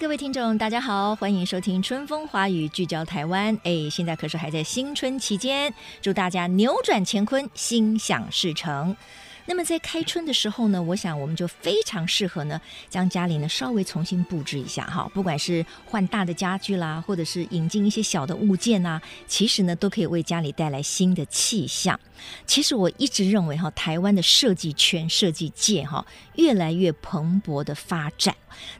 各位听众，大家好，欢迎收听《春风华语》，聚焦台湾。哎，现在可是还在新春期间，祝大家扭转乾坤，心想事成。那么在开春的时候呢，我想我们就非常适合呢，将家里呢稍微重新布置一下哈，不管是换大的家具啦，或者是引进一些小的物件呐，其实呢都可以为家里带来新的气象。其实我一直认为哈，台湾的设计圈、设计界哈，越来越蓬勃的发展。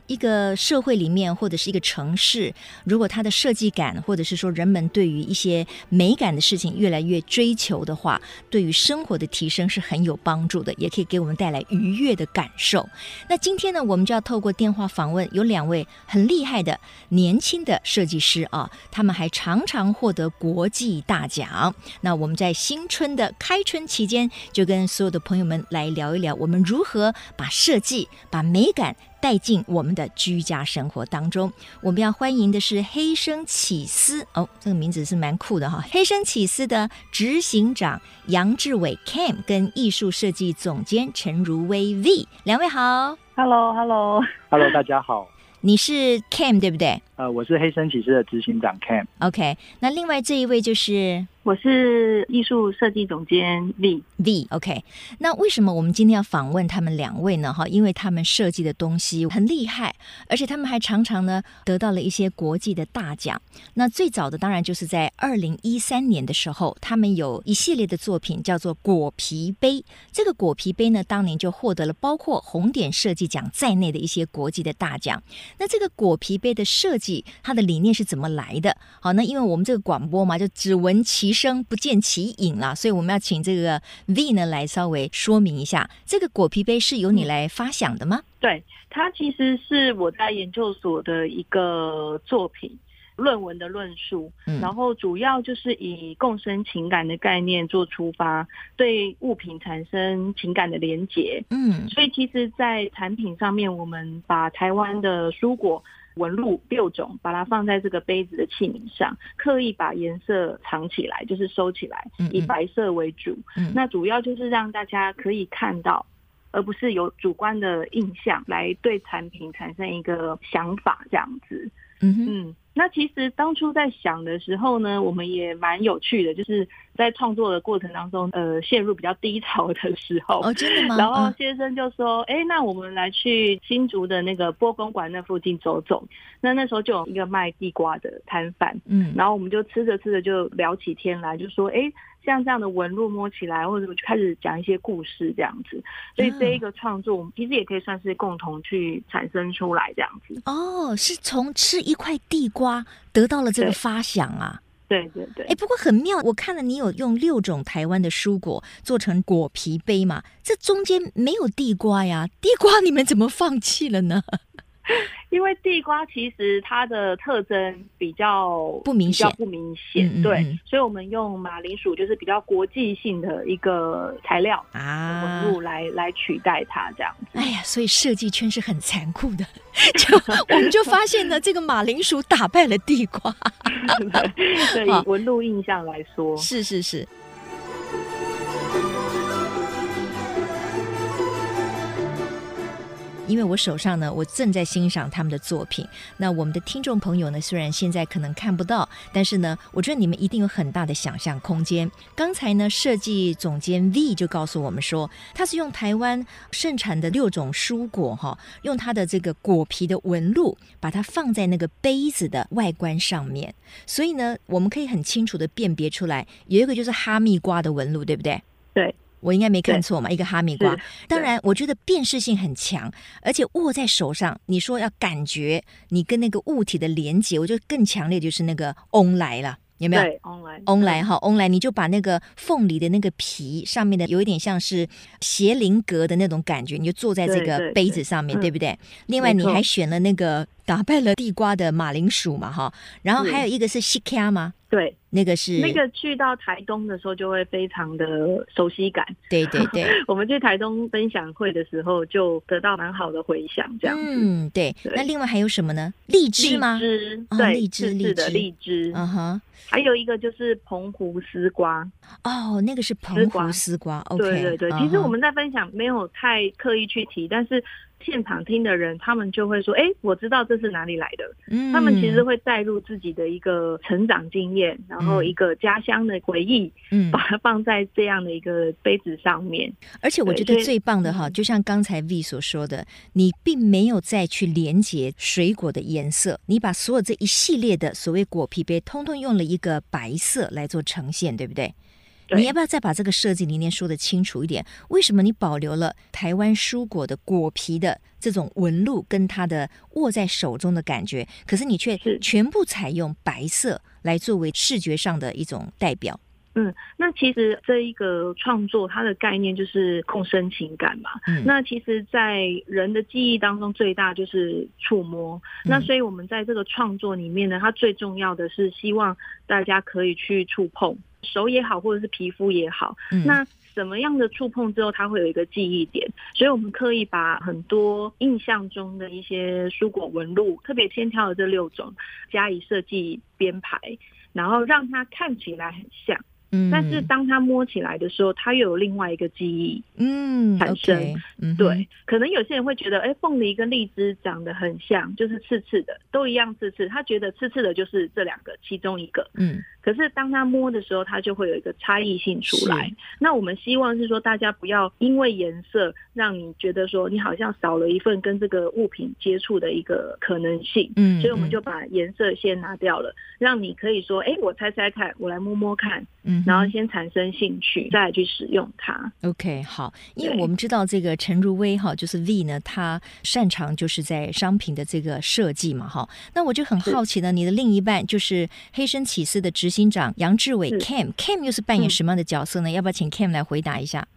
一个社会里面或者是一个城市，如果它的设计感，或者是说人们对于一些美感的事情越来越追求的话，对于生活的提升是很有帮助的，也可以给我们带来愉悦的感受。那今天呢，我们就要透过电话访问有两位很厉害的年轻的设计师啊，他们还常常获得国际大奖。那我们在新春的开春期间，就跟所有的朋友们来聊一聊，我们如何把设计、把美感。带进我们的居家生活当中，我们要欢迎的是黑生起司哦，这个名字是蛮酷的哈。黑生起司的执行长杨志伟 Cam 跟艺术设计总监陈如薇 V 两位好，Hello，Hello，Hello，大家好。你是 Cam 对不对？呃，我是黑生起司的执行长 Cam。OK，那另外这一位就是。我是艺术设计总监 V V，OK。那为什么我们今天要访问他们两位呢？哈，因为他们设计的东西很厉害，而且他们还常常呢得到了一些国际的大奖。那最早的当然就是在二零一三年的时候，他们有一系列的作品叫做果皮杯。这个果皮杯呢，当年就获得了包括红点设计奖在内的一些国际的大奖。那这个果皮杯的设计，它的理念是怎么来的？好，那因为我们这个广播嘛，就只闻其声不见其影了，所以我们要请这个 V 呢来稍微说明一下，这个果皮杯是由你来发想的吗？对，它其实是我在研究所的一个作品，论文的论述，嗯，然后主要就是以共生情感的概念做出发，对物品产生情感的连结，嗯，所以其实，在产品上面，我们把台湾的蔬果。纹路六种，把它放在这个杯子的器皿上，刻意把颜色藏起来，就是收起来，以白色为主。嗯嗯。那主要就是让大家可以看到，而不是有主观的印象来对产品产生一个想法，这样子。嗯嗯。那其实当初在想的时候呢，我们也蛮有趣的，就是在创作的过程当中，呃，陷入比较低潮的时候。哦，真的吗？然后先生就说：“哎、嗯，那我们来去新竹的那个波公馆那附近走走。”那那时候就有一个卖地瓜的摊贩，嗯，然后我们就吃着吃着就聊起天来，就说：“哎。”像这样的纹路摸起来，或者我就开始讲一些故事这样子，所以这一个创作，我们其实也可以算是共同去产生出来这样子。哦，是从吃一块地瓜得到了这个发想啊？对对对。哎、欸，不过很妙，我看了你有用六种台湾的蔬果做成果皮杯嘛，这中间没有地瓜呀？地瓜你们怎么放弃了呢？因为地瓜其实它的特征比较不明显，不明显，对，所以我们用马铃薯就是比较国际性的一个材料啊，纹路来来取代它这样子。哎呀，所以设计圈是很残酷的，就我们就发现呢这个马铃薯打败了地瓜，对，以纹路印象来说，是是是。因为我手上呢，我正在欣赏他们的作品。那我们的听众朋友呢，虽然现在可能看不到，但是呢，我觉得你们一定有很大的想象空间。刚才呢，设计总监 V 就告诉我们说，他是用台湾盛产的六种蔬果，哈，用它的这个果皮的纹路，把它放在那个杯子的外观上面。所以呢，我们可以很清楚地辨别出来，有一个就是哈密瓜的纹路，对不对？对。我应该没看错嘛？一个哈密瓜，当然我觉得辨识性很强，而且握在手上，你说要感觉你跟那个物体的连接，我觉得更强烈就是那个翁来了，有没有？对，翁来，翁来哈，翁来，你就把那个凤梨的那个皮上面的有一点像是斜菱格的那种感觉，你就坐在这个杯子上面，对不对？另外你还选了那个打败了地瓜的马铃薯嘛，哈，然后还有一个是西卡吗？对，那个是那个去到台东的时候就会非常的熟悉感。对对对，我们去台东分享会的时候就得到蛮好的回响，这样。嗯，对。那另外还有什么呢？荔枝吗？荔枝，对，荔枝，荔枝的荔枝。嗯哼。还有一个就是澎湖丝瓜。哦，那个是澎湖丝瓜。OK。对对对，其实我们在分享没有太刻意去提，但是。现场听的人，他们就会说：“哎，我知道这是哪里来的。”嗯，他们其实会带入自己的一个成长经验，然后一个家乡的回忆，嗯，把它放在这样的一个杯子上面。而且我觉得最棒的哈，就像刚才 V 所说的，你并没有再去连接水果的颜色，你把所有这一系列的所谓果皮杯，通通用了一个白色来做呈现，对不对？你要不要再把这个设计理念说的清楚一点？为什么你保留了台湾蔬果的果皮的这种纹路跟它的握在手中的感觉，可是你却全部采用白色来作为视觉上的一种代表？嗯，那其实这一个创作它的概念就是共生情感嘛。嗯，那其实，在人的记忆当中，最大就是触摸。嗯，那所以我们在这个创作里面呢，它最重要的是希望大家可以去触碰。手也好，或者是皮肤也好，嗯，那什么样的触碰之后，它会有一个记忆点？所以我们刻意把很多印象中的一些蔬果纹路，特别先挑的这六种加以设计编排，然后让它看起来很像。但是当他摸起来的时候，他又有另外一个记忆，嗯，产生。Okay, 嗯、对，可能有些人会觉得，哎，凤梨跟荔枝长得很像，就是刺刺的，都一样刺刺。他觉得刺刺的就是这两个其中一个，嗯。可是当他摸的时候，他就会有一个差异性出来。那我们希望是说，大家不要因为颜色让你觉得说你好像少了一份跟这个物品接触的一个可能性。嗯，所以我们就把颜色先拿掉了，让你可以说，哎，我猜猜看，我来摸摸看。嗯。然后先产生兴趣，再来去使用它。OK，好，因为我们知道这个陈如薇哈，就是 V 呢，他擅长就是在商品的这个设计嘛，哈。那我就很好奇呢，你的另一半就是黑生起司的执行长杨志伟 Cam，Cam 又是扮演什么样的角色呢？嗯、要不要请 Cam 来回答一下？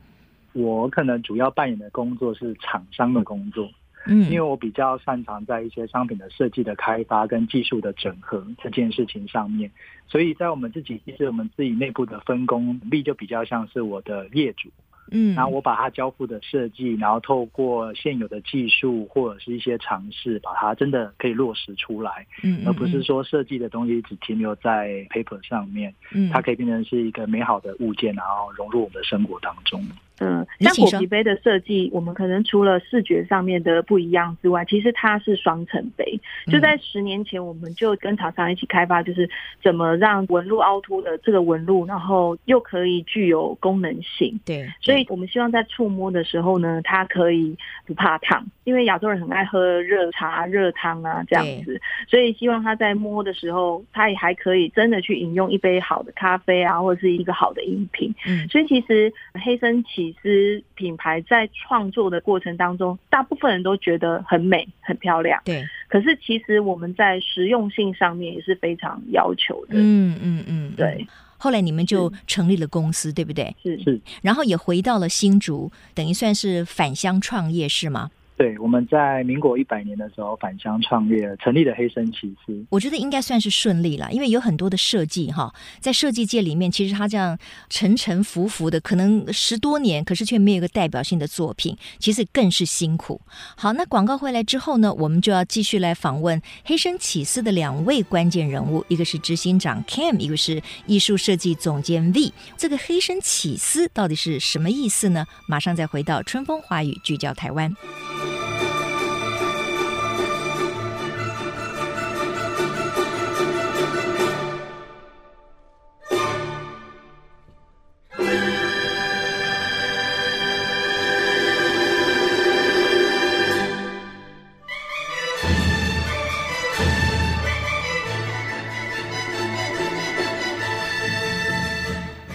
我可能主要扮演的工作是厂商的工作。嗯，因为我比较擅长在一些商品的设计的开发跟技术的整合这件事情上面，所以在我们自己其实我们自己内部的分工力就比较像是我的业主，嗯，然后我把它交付的设计，然后透过现有的技术或者是一些尝试，把它真的可以落实出来，嗯，而不是说设计的东西只停留在 paper 上面，嗯，它可以变成是一个美好的物件，然后融入我们的生活当中。嗯，像果皮杯的设计，我们可能除了视觉上面的不一样之外，其实它是双层杯。就在十年前，我们就跟厂商一起开发，就是怎么让纹路凹凸的这个纹路，然后又可以具有功能性。对，所以我们希望在触摸的时候呢，它可以不怕烫，因为亚洲人很爱喝热茶、热汤啊这样子，所以希望他在摸的时候，他也还可以真的去饮用一杯好的咖啡啊，或者是一个好的饮品。嗯，所以其实黑生起司品牌在创作的过程当中，大部分人都觉得很美、很漂亮。对，可是其实我们在实用性上面也是非常要求的。嗯嗯嗯，对。后来你们就成立了公司，对不对？是是。然后也回到了新竹，等于算是返乡创业，是吗？对，我们在民国一百年的时候返乡创业，成立了黑生起司。我觉得应该算是顺利了，因为有很多的设计哈，在设计界里面，其实他这样沉沉浮浮的，可能十多年，可是却没有一个代表性的作品，其实更是辛苦。好，那广告回来之后呢，我们就要继续来访问黑生起司的两位关键人物，一个是执行长 Cam，一个是艺术设计总监 V。这个黑生起司到底是什么意思呢？马上再回到春风华语，聚焦台湾。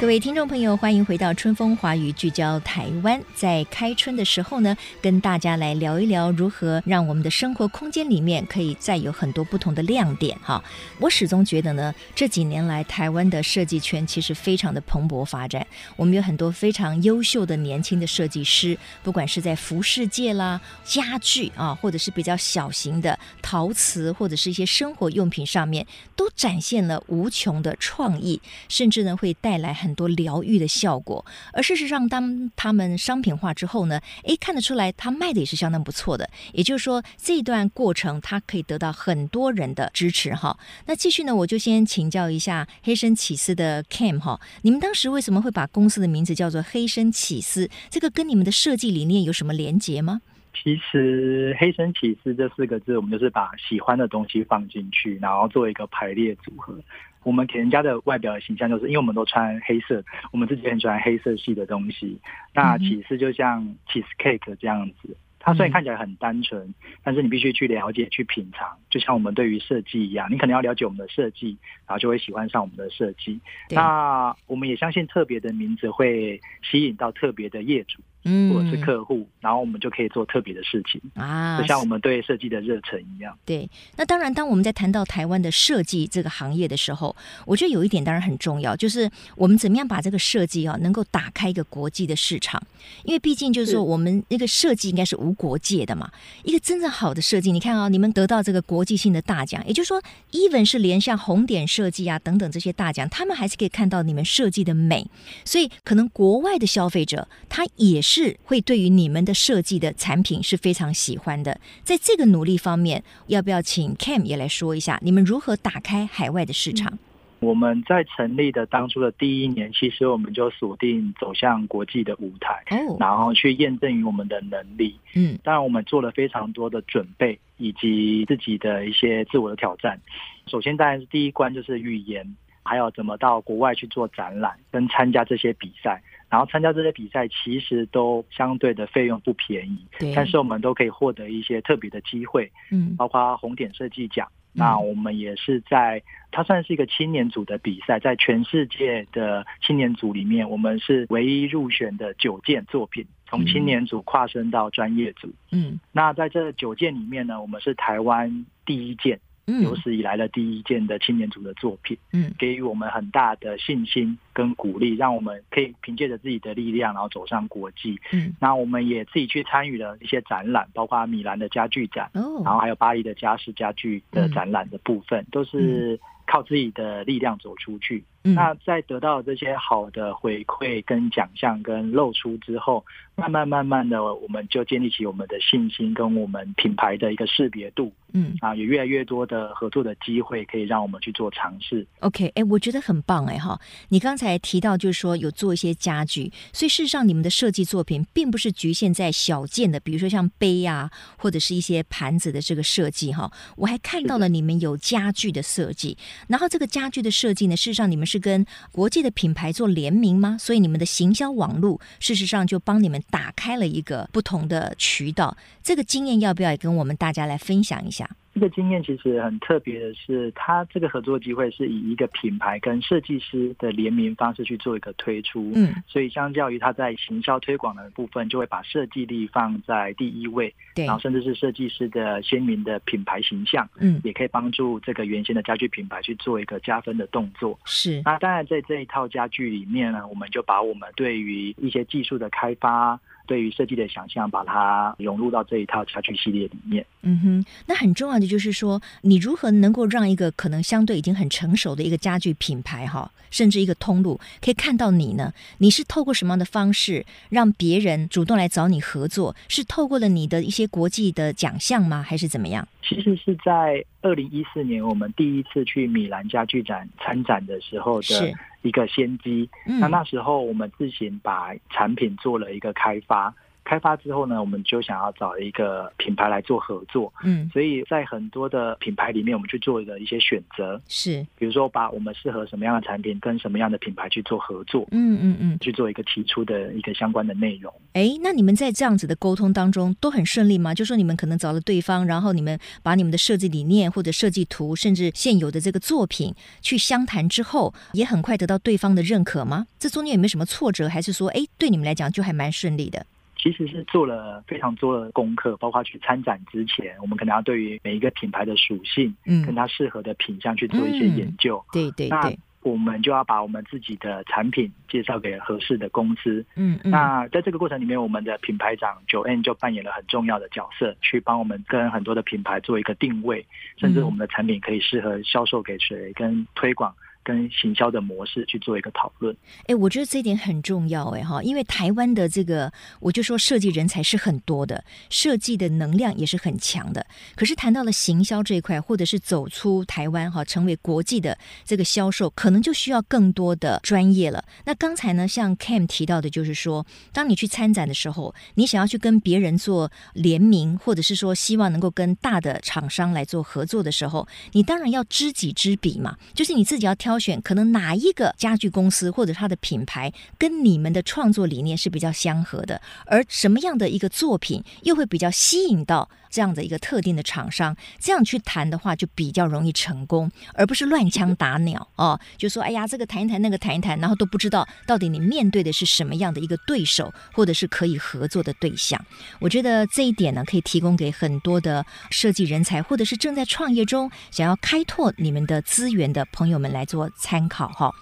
各位听众朋友，欢迎回到春风华语聚焦台湾。在开春的时候呢，跟大家来聊一聊如何让我们的生活空间里面可以再有很多不同的亮点哈。我始终觉得呢，这几年来台湾的设计圈其实非常的蓬勃发展。我们有很多非常优秀的年轻的设计师，不管是在服饰界啦、家具啊，或者是比较小型的陶瓷，或者是一些生活用品上面，都展现了无穷的创意，甚至呢会带来很多疗愈的效果，而事实上，当他们商品化之后呢，诶，看得出来，他卖的也是相当不错的。也就是说，这一段过程，他可以得到很多人的支持哈。那继续呢，我就先请教一下黑声起司的 Cam 哈，你们当时为什么会把公司的名字叫做黑声起司？这个跟你们的设计理念有什么连结吗？其实“黑声起司”这四个字，我们就是把喜欢的东西放进去，然后做一个排列组合。我们给人家的外表的形象，就是因为我们都穿黑色，我们自己很喜欢黑色系的东西。那起司就像 cheese cake 这样子，它虽然看起来很单纯，但是你必须去了解、去品尝。就像我们对于设计一样，你可能要了解我们的设计，然后就会喜欢上我们的设计。那我们也相信，特别的名字会吸引到特别的业主。嗯，或者是客户，然后我们就可以做特别的事情啊，就像我们对设计的热忱一样。对，那当然，当我们在谈到台湾的设计这个行业的时候，我觉得有一点当然很重要，就是我们怎么样把这个设计啊，能够打开一个国际的市场。因为毕竟就是说，我们那个设计应该是无国界的嘛。一个真正好的设计，你看啊，你们得到这个国际性的大奖，也就是说，even 是连像红点设计啊等等这些大奖，他们还是可以看到你们设计的美。所以，可能国外的消费者他也是。是会对于你们的设计的产品是非常喜欢的，在这个努力方面，要不要请 Cam 也来说一下，你们如何打开海外的市场？我们在成立的当初的第一年，其实我们就锁定走向国际的舞台，哦，然后去验证于我们的能力。嗯，当然我们做了非常多的准备，以及自己的一些自我的挑战。首先，当然是第一关就是语言，还有怎么到国外去做展览，跟参加这些比赛。然后参加这些比赛，其实都相对的费用不便宜，但是我们都可以获得一些特别的机会，嗯，包括红点设计奖。那我们也是在，它算是一个青年组的比赛，在全世界的青年组里面，我们是唯一入选的九件作品，从青年组跨升到专业组。嗯，那在这九件里面呢，我们是台湾第一件。有史以来的第一件的青年组的作品，嗯，给予我们很大的信心跟鼓励，让我们可以凭借着自己的力量，然后走上国际。嗯，那我们也自己去参与了一些展览，包括米兰的家具展，哦，然后还有巴黎的家饰家具的展览的部分，都是靠自己的力量走出去。那在得到这些好的回馈跟奖项跟露出之后，慢慢慢慢的，我们就建立起我们的信心跟我们品牌的一个识别度。嗯，啊，有越来越多的合作的机会可以让我们去做尝试。OK，哎，我觉得很棒哎哈！你刚才提到就是说有做一些家具，所以事实上你们的设计作品并不是局限在小件的，比如说像杯啊或者是一些盘子的这个设计哈。我还看到了你们有家具的设计，然后这个家具的设计呢，事实上你们是跟国际的品牌做联名吗？所以你们的行销网络事实上就帮你们打开了一个不同的渠道。这个经验要不要也跟我们大家来分享一下？这个经验其实很特别的是，它这个合作机会是以一个品牌跟设计师的联名方式去做一个推出，嗯，所以相较于它在行销推广的部分，就会把设计力放在第一位，对，然后甚至是设计师的鲜明的品牌形象，嗯，也可以帮助这个原先的家具品牌去做一个加分的动作。是，那当然在这一套家具里面呢，我们就把我们对于一些技术的开发。对于设计的想象，把它融入到这一套家具系列里面。嗯哼，那很重要的就是说，你如何能够让一个可能相对已经很成熟的一个家具品牌，哈，甚至一个通路，可以看到你呢？你是透过什么样的方式让别人主动来找你合作？是透过了你的一些国际的奖项吗？还是怎么样？其实是在二零一四年，我们第一次去米兰家具展参展的时候的一个先机。那那时候我们自行把产品做了一个开发，开开发之后呢，我们就想要找一个品牌来做合作。嗯，所以在很多的品牌里面，我们去做的一些选择是，比如说把我们适合什么样的产品跟什么样的品牌去做合作。嗯嗯嗯，去做一个提出的一个相关的内容。哎，那你们在这样子的沟通当中都很顺利吗？就说你们可能找了对方，然后你们把你们的设计理念或者设计图，甚至现有的这个作品去相谈之后，也很快得到对方的认可吗？这中间有没有什么挫折？还是说，哎，对你们来讲就还蛮顺利的？其实是做了非常多的功课，包括去参展之前，我们可能要对于每一个品牌的属性，嗯，跟它适合的品相去做一些研究。嗯、对对对。我们就要把我们自己的产品介绍给合适的公司。嗯，嗯，那在这个过程里面，我们的品牌长 Joanne 就扮演了很重要的角色，去帮我们跟很多的品牌做一个定位，甚至我们的产品可以适合销售给谁，跟推广。跟行销的模式去做一个讨论。哎，我觉得这一点很重要，哎哈，因为台湾的这个，我就说设计人才是很多的，设计的能量也是很强的。可是谈到了行销这一块，或者是走出台湾哈，成为国际的这个销售，可能就需要更多的专业了。那刚才呢，像 Cam 提到的，就是说，当你去参展的时候，你想要去跟别人做联名，或者是说希望能够跟大的厂商来做合作的时候，你当然要知己知彼嘛，就是你自己要挑。挑选可能哪一个家具公司或者它的品牌跟你们的创作理念是比较相合的，而什么样的一个作品又会比较吸引到这样的一个特定的厂商，这样去谈的话就比较容易成功，而不是乱枪打鸟哦。就说哎呀，这个谈一谈，那个谈一谈，然后都不知道到底你面对的是什么样的一个对手，或者是可以合作的对象。我觉得这一点呢，可以提供给很多的设计人才，或者是正在创业中想要开拓你们的资源的朋友们来做参考哈。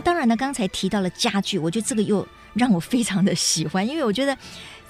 那当然呢，刚才提到了家具，我觉得这个又让我非常的喜欢，因为我觉得。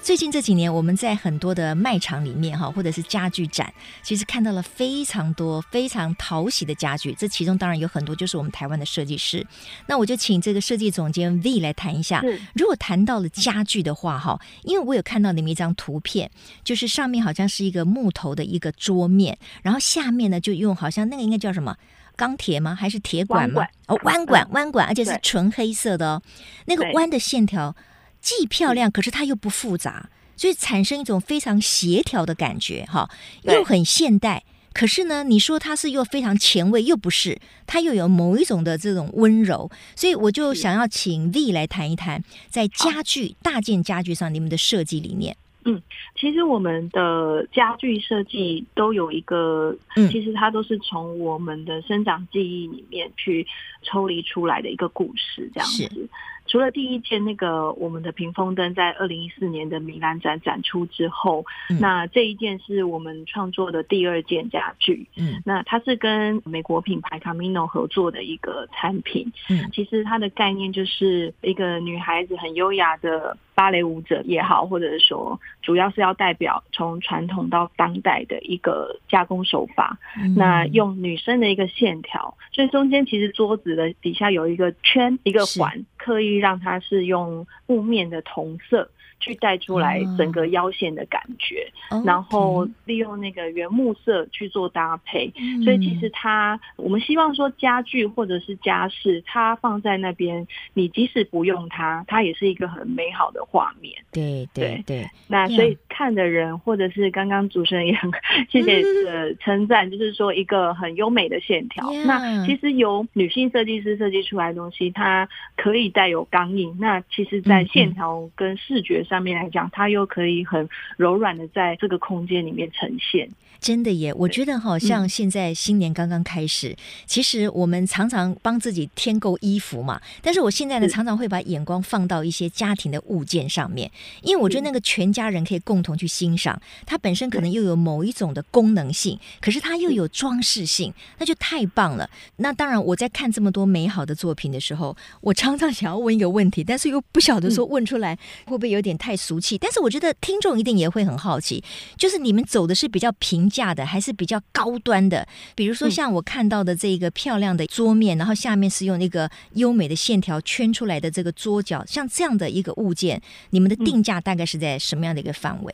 最近这几年，我们在很多的卖场里面哈，或者是家具展，其实看到了非常多非常讨喜的家具。这其中当然有很多就是我们台湾的设计师。那我就请这个设计总监 V 来谈一下，如果谈到了家具的话哈，因为我有看到你们一张图片，就是上面好像是一个木头的一个桌面，然后下面呢就用好像那个应该叫什么钢铁吗？还是铁管吗？哦，弯管弯管，而且是纯黑色的哦，那个弯的线条。既漂亮，可是它又不复杂，所以产生一种非常协调的感觉，哈，又很现代。可是呢，你说它是又非常前卫，又不是，它又有某一种的这种温柔。所以我就想要请 V 来谈一谈，在家具大件家具上，你们的设计理念。嗯，其实我们的家具设计都有一个，嗯，其实它都是从我们的生长记忆里面去抽离出来的一个故事，这样子。除了第一件那个我们的屏风灯在二零一四年的米兰展展出之后，嗯，那这一件是我们创作的第二件家具。嗯，那它是跟美国品牌 Camino 合作的一个产品。嗯，其实它的概念就是一个女孩子很优雅的芭蕾舞者也好，或者是说主要是要代表从传统到当代的一个加工手法。嗯，那用女生的一个线条，所以中间其实桌子的底下有一个圈，一个环。刻意让它是用雾面的同色。去带出来整个腰线的感觉，嗯、然后利用那个原木色去做搭配，嗯、所以其实它我们希望说家具或者是家饰，它放在那边，你即使不用它，它也是一个很美好的画面。对对对，那所以看的人或者是刚刚主持人也很 谢谢呃称赞，就是说一个很优美的线条。Yeah. 那其实由女性设计师设计出来的东西，它可以带有刚硬。那其实，在线条跟视觉上。上面来讲，它又可以很柔软的在这个空间里面呈现。真的耶，我觉得好像现在新年刚刚开始，嗯，其实我们常常帮自己添购衣服嘛。但是我现在呢，常常会把眼光放到一些家庭的物件上面，因为我觉得那个全家人可以共同去欣赏，它本身可能又有某一种的功能性，可是它又有装饰性，那就太棒了。那当然，我在看这么多美好的作品的时候，我常常想要问一个问题，但是又不晓得说问出来会不会有点太俗气。但是我觉得听众一定也会很好奇，就是你们走的是比较平价的还是比较高端的，比如说像我看到的这个漂亮的桌面，然后下面是用那个优美的线条圈出来的这个桌角，像这样的一个物件，你们的定价大概是在什么样的一个范围？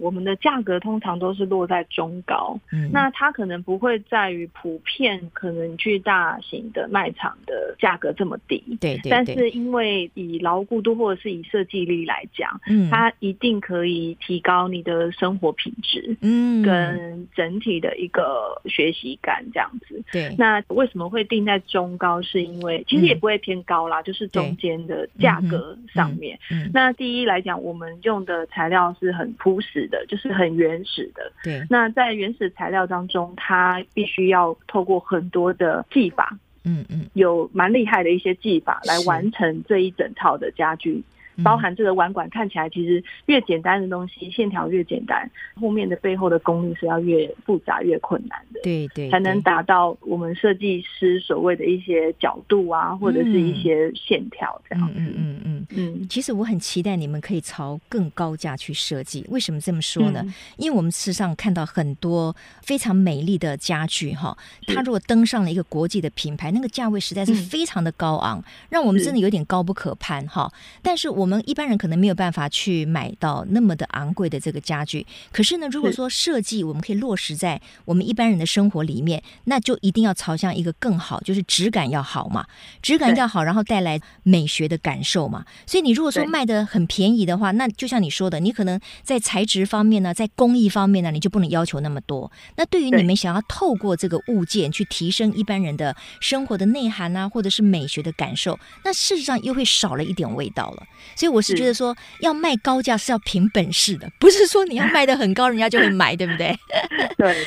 我们的价格通常都是落在中高，嗯，那它可能不会在于普遍可能去大型的卖场的价格这么低，对，对对。但是因为以牢固度或者是以设计力来讲，嗯，它一定可以提高你的生活品质，嗯，跟整体的一个学习感这样子。对。那为什么会定在中高？是因为其实也不会偏高啦，嗯、就是中间的价格上面。嗯。嗯那第一来讲，我们用的材料是很朴实的，就是很原始的。对。那在原始材料当中，它必须要透过很多的技法，嗯嗯，有蛮厉害的一些技法来完成这一整套的家具。包含这个碗管看起来，其实越简单的东西，线条越简单，后面的背后的功力是要越复杂越困难的，对对，才能达到我们设计师所谓的一些角度啊，或者是一些线条这样。嗯嗯嗯嗯嗯。其实我很期待你们可以朝更高价去设计。为什么这么说呢？因为我们事实上看到很多非常美丽的家具哈，它如果登上了一个国际的品牌，那个价位实在是非常的高昂，让我们真的有点高不可攀哈。但是我们一般人可能没有办法去买到那么的昂贵的这个家具，可是呢，如果说设计我们可以落实在我们一般人的生活里面，那就一定要朝向一个更好，就是质感要好嘛，质感要好，然后带来美学的感受嘛。所以你如果说卖的很便宜的话，那就像你说的，你可能在材质方面呢，在工艺方面呢，你就不能要求那么多。那对于你们想要透过这个物件去提升一般人的生活的内涵啊，或者是美学的感受，那事实上又会少了一点味道了。所以我是觉得说，要卖高价是要凭本事的，不是说你要卖的很高，人家就会买，对不对？对。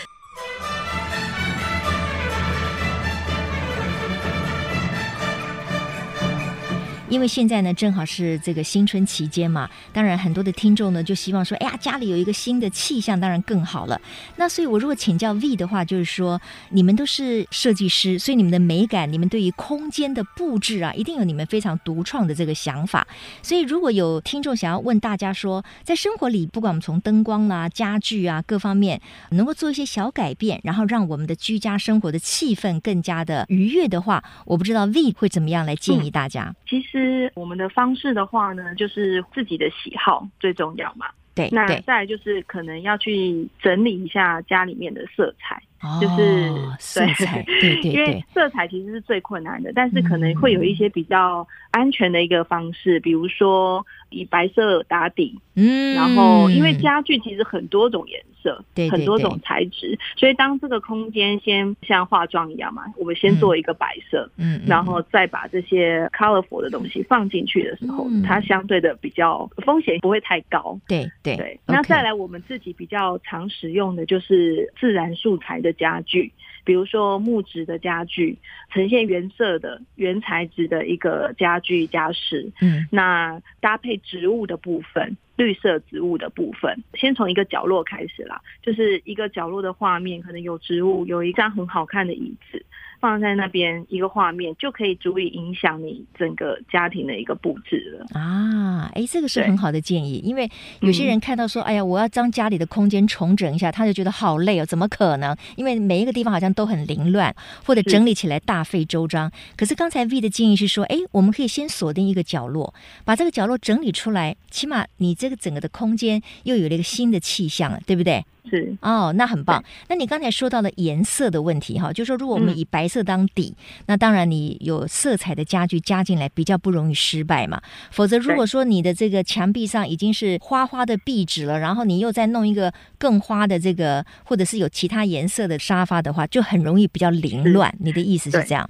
因为现在呢，正好是这个新春期间嘛，当然很多的听众呢就希望说，哎呀，家里有一个新的气象，当然更好了。那所以，我如果请教 V 的话，就是说，你们都是设计师，所以你们的美感，你们对于空间的布置啊，一定有你们非常独创的这个想法。所以，如果有听众想要问大家说，在生活里，不管我们从灯光啊、家具啊各方面，能够做一些小改变，然后让我们的居家生活的气氛更加的愉悦的话，我不知道 V 会怎么样来建议大家。嗯、其实。我们的方式的话呢，就是自己的喜好最重要嘛。对，那再来就是可能要去整理一下家里面的色彩，哦、就是色彩，对对对，因为色彩其实是最困难的，但是可能会有一些比较安全的一个方式，嗯、比如说以白色打底，嗯，然后因为家具其实很多种颜色，对，很多种材质，所以当这个空间先像化妆一样嘛，我们先做一个白色，嗯，然后再把这些 colorful 的东西放进去的时候，它相对的比较风险不会太高，对对对。那再来我们自己比较常使用的就是自然素材的家具，比如说木质的家具，呈现原色的原材质的一个家具家饰，嗯，那搭配植物的部分。绿色植物的部分，先从一个角落开始啦，就是一个角落的画面，可能有植物，有一张很好看的椅子。放在那边一个画面就可以足以影响你整个家庭的一个布置了啊！哎，这个是很好的建议，因为有些人看到说，哎呀，我要将家里的空间重整一下，他就觉得好累哦，怎么可能？因为每一个地方好像都很凌乱，或者整理起来大费周章。可是刚才 V 的建议是说，哎，我们可以先锁定一个角落，把这个角落整理出来，起码你这个整个的空间又有了一个新的气象了，对不对？是哦，那很棒。那你刚才说到了颜色的问题哈，就是说如果我们以白色当底，嗯、那当然你有色彩的家具加进来比较不容易失败嘛。否则如果说你的这个墙壁上已经是花花的壁纸了，然后你又再弄一个更花的这个，或者是有其他颜色的沙发的话，就很容易比较凌乱。你的意思是这样？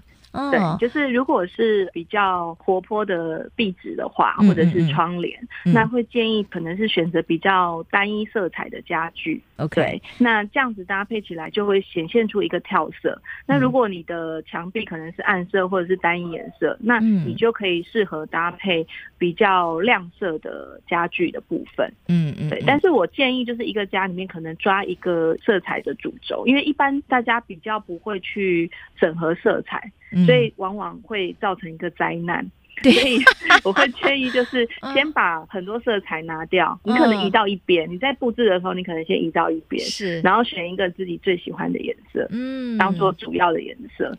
对，就是如果是比较活泼的壁纸的话，或者是窗帘，嗯嗯嗯、那会建议可能是选择比较单一色彩的家具。OK，对，那这样子搭配起来就会显现出一个跳色。那如果你的墙壁可能是暗色或者是单一颜色，那你就可以适合搭配比较亮色的家具的部分。嗯嗯，对。但是我建议就是一个家里面可能抓一个色彩的主轴，因为一般大家比较不会去整合色彩。所以往往会造成一个灾难，所以我会建议就是 先把很多色彩拿掉，嗯、你可能移到一边。你在布置的时候，你可能先移到一边，是，然后选一个自己最喜欢的颜色，嗯，当做主要的颜色。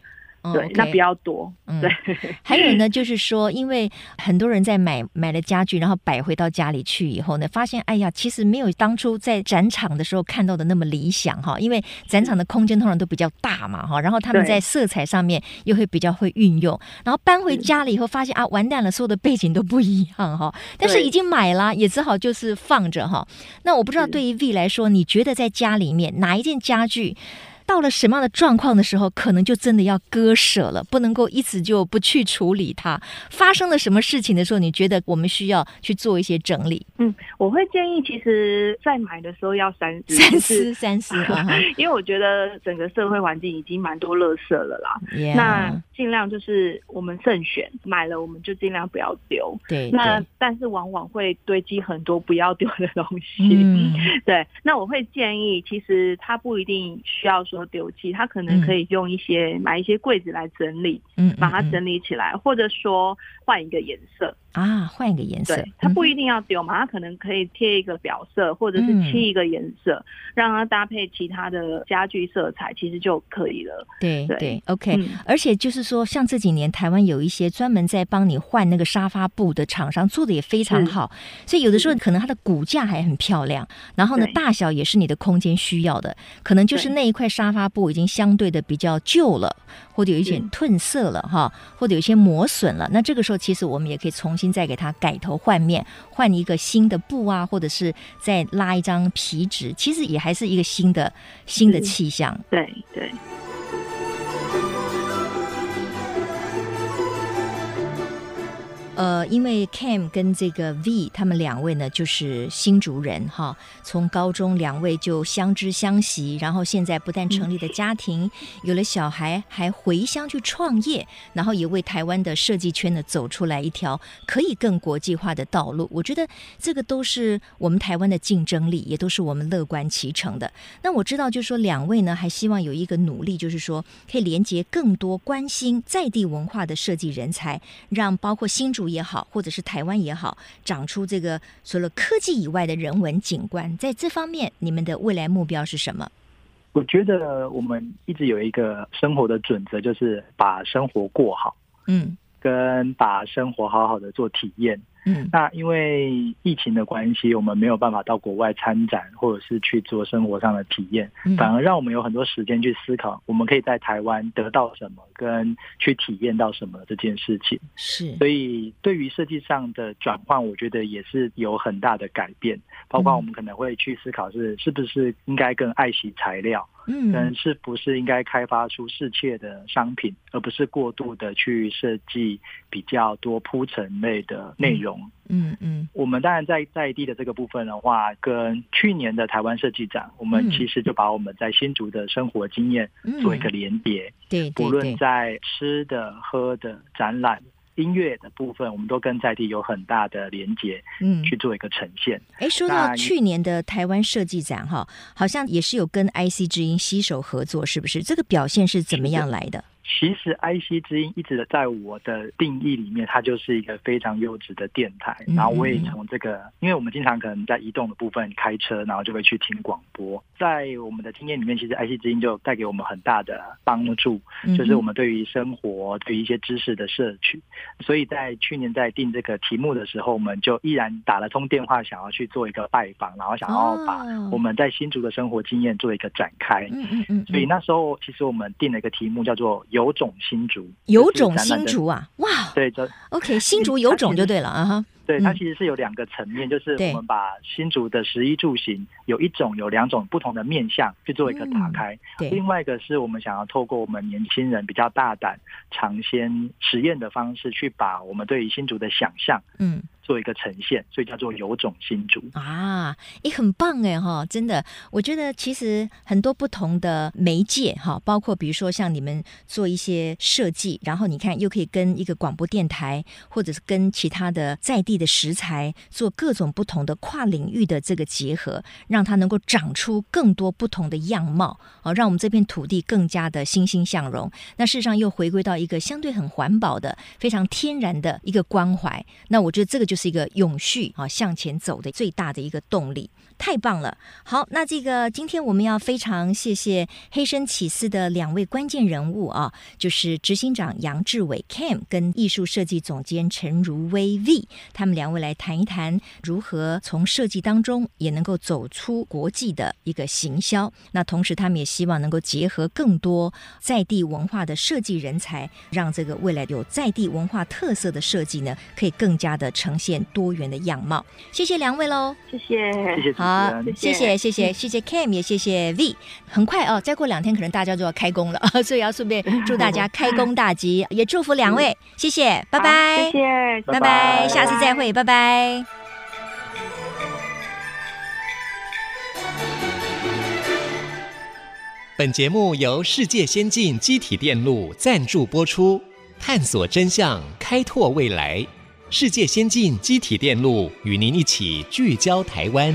对，那比较多。对，还有呢，就是说，因为很多人在买买了家具，然后摆回到家里去以后呢，发现哎呀，其实没有当初在展场的时候看到的那么理想哈。因为展场的空间通常都比较大嘛哈，然后他们在色彩上面又会比较会运用，然后搬回家了以后发现啊，完蛋了，所有的背景都不一样哈。但是已经买了，也只好就是放着哈。那我不知道对于 V 来说，你觉得在家里面哪一件家具？到了什么样的状况的时候，可能就真的要割舍了，不能够一直就不去处理它。发生了什么事情的时候，你觉得我们需要去做一些整理？嗯，我会建议，其实在买的时候要三思，三思，三思 啊！因为我觉得整个社会环境已经蛮多垃圾了啦。Yeah. 那尽量就是我们慎选，买了我们就尽量不要丢。对，那但是往往会堆积很多不要丢的东西。嗯，对。那我会建议，其实它不一定需要。说丢弃，他可能可以用一些、嗯、买一些柜子来整理，嗯，把它整理起来，或者说换一个颜色。啊，换一个颜色，它不一定要丢嘛，它可能可以贴一个表色，或者是漆一个颜色，嗯、让它搭配其他的家具色彩，其实就可以了。对对，对，OK、嗯。而且就是说，像这几年台湾有一些专门在帮你换那个沙发布的厂商，做的也非常好，所以有的时候可能它的骨架还很漂亮，然后呢，大小也是你的空间需要的，可能就是那一块沙发布已经相对的比较旧了，或者有一点褪色了哈，或者有些磨损了，那这个时候其实我们也可以重新。再给它改头换面，换一个新的布啊，或者是再拉一张皮纸，其实也还是一个新的新的气象。对对。呃，因为 Cam 跟这个 V 他们两位呢，就是新竹人哈，从高中两位就相知相惜，然后现在不但成立了家庭，有了小孩，还回乡去创业，然后也为台湾的设计圈呢走出来一条可以更国际化的道路。我觉得这个都是我们台湾的竞争力，也都是我们乐观其成的。那我知道，就是说两位呢，还希望有一个努力，就是说可以连接更多关心在地文化的设计人才，让包括新竹。也好，或者是台湾也好，长出这个除了科技以外的人文景观，在这方面，你们的未来目标是什么？我觉得我们一直有一个生活的准则，就是把生活过好，嗯，跟把生活好好的做体验。嗯，那因为疫情的关系，我们没有办法到国外参展，或者是去做生活上的体验，反而让我们有很多时间去思考，我们可以在台湾得到什么，跟去体验到什么这件事情。是，所以对于设计上的转换，我觉得也是有很大的改变，包括我们可能会去思考是是不是应该更爱惜材料。嗯，但是不是应该开发出适切的商品，而不是过度的去设计比较多铺陈类的内容？嗯嗯，嗯，我们当然在在地的这个部分的话，跟去年的台湾设计展，我们其实就把我们在新竹的生活经验做一个连结。对，不论在吃的、喝的、展览。音乐的部分，我们都跟在地有很大的连接，嗯，去做一个呈现。哎、嗯，说到去年的台湾设计展，哈，好像也是有跟 IC 之音携手合作，是不是？这个表现是怎么样来的？其实，IC 之音一直在我的定义里面，它就是一个非常优质的电台。然后我也从这个，因为我们经常可能在移动的部分开车，然后就会去听广播。在我们的经验里面，其实 IC 之音就带给我们很大的帮助，就是我们对于生活、对于一些知识的摄取。所以在去年在定这个题目的时候，我们就依然打了通电话，想要去做一个拜访，然后想要把我们在新竹的生活经验做一个展开。嗯嗯嗯。所以那时候，其实我们定了一个题目，叫做。有种新竹，有种新竹啊！哇，对，就 OK，新竹有种就对了啊哈。对，它其实是有两个层面，就是我们把新竹的十一住行有一种、有两种不同的面向去做一个打开。对，另外一个是我们想要透过我们年轻人比较大胆、尝鲜、实验的方式，去把我们对于新竹的想象，嗯。做一个呈现，所以叫做有种新竹啊，也很棒哎哈！真的，我觉得其实很多不同的媒介哈，包括比如说像你们做一些设计，然后你看又可以跟一个广播电台，或者是跟其他的在地的食材做各种不同的跨领域的这个结合，让它能够长出更多不同的样貌啊，让我们这片土地更加的欣欣向荣。那事实上又回归到一个相对很环保的、非常天然的一个关怀。那我觉得这个就。就是一个永续啊向前走的最大的一个动力。太棒了。好，那这个今天我们要非常谢谢黑声起司的两位关键人物啊，就是执行长杨志伟 Cam 跟艺术设计总监陈如威 V，他们两位来谈一谈如何从设计当中也能够走出国际的一个行销。那同时，他们也希望能够结合更多在地文化的设计人才，让这个未来有在地文化特色的设计呢，可以更加的呈现多元的样貌。谢谢两位喽，谢谢，谢谢，好，谢谢，谢谢，谢谢 Cam，也谢谢 V。很快哦，再过两天可能大家就要开工了，所以要顺便祝大家开工大吉，也祝福两位，谢谢，拜拜，谢谢，拜拜，下次再会，拜拜。本节目由世界先进机体电路赞助播出，探索真相，开拓未来。世界先进机体电路与您一起聚焦台湾。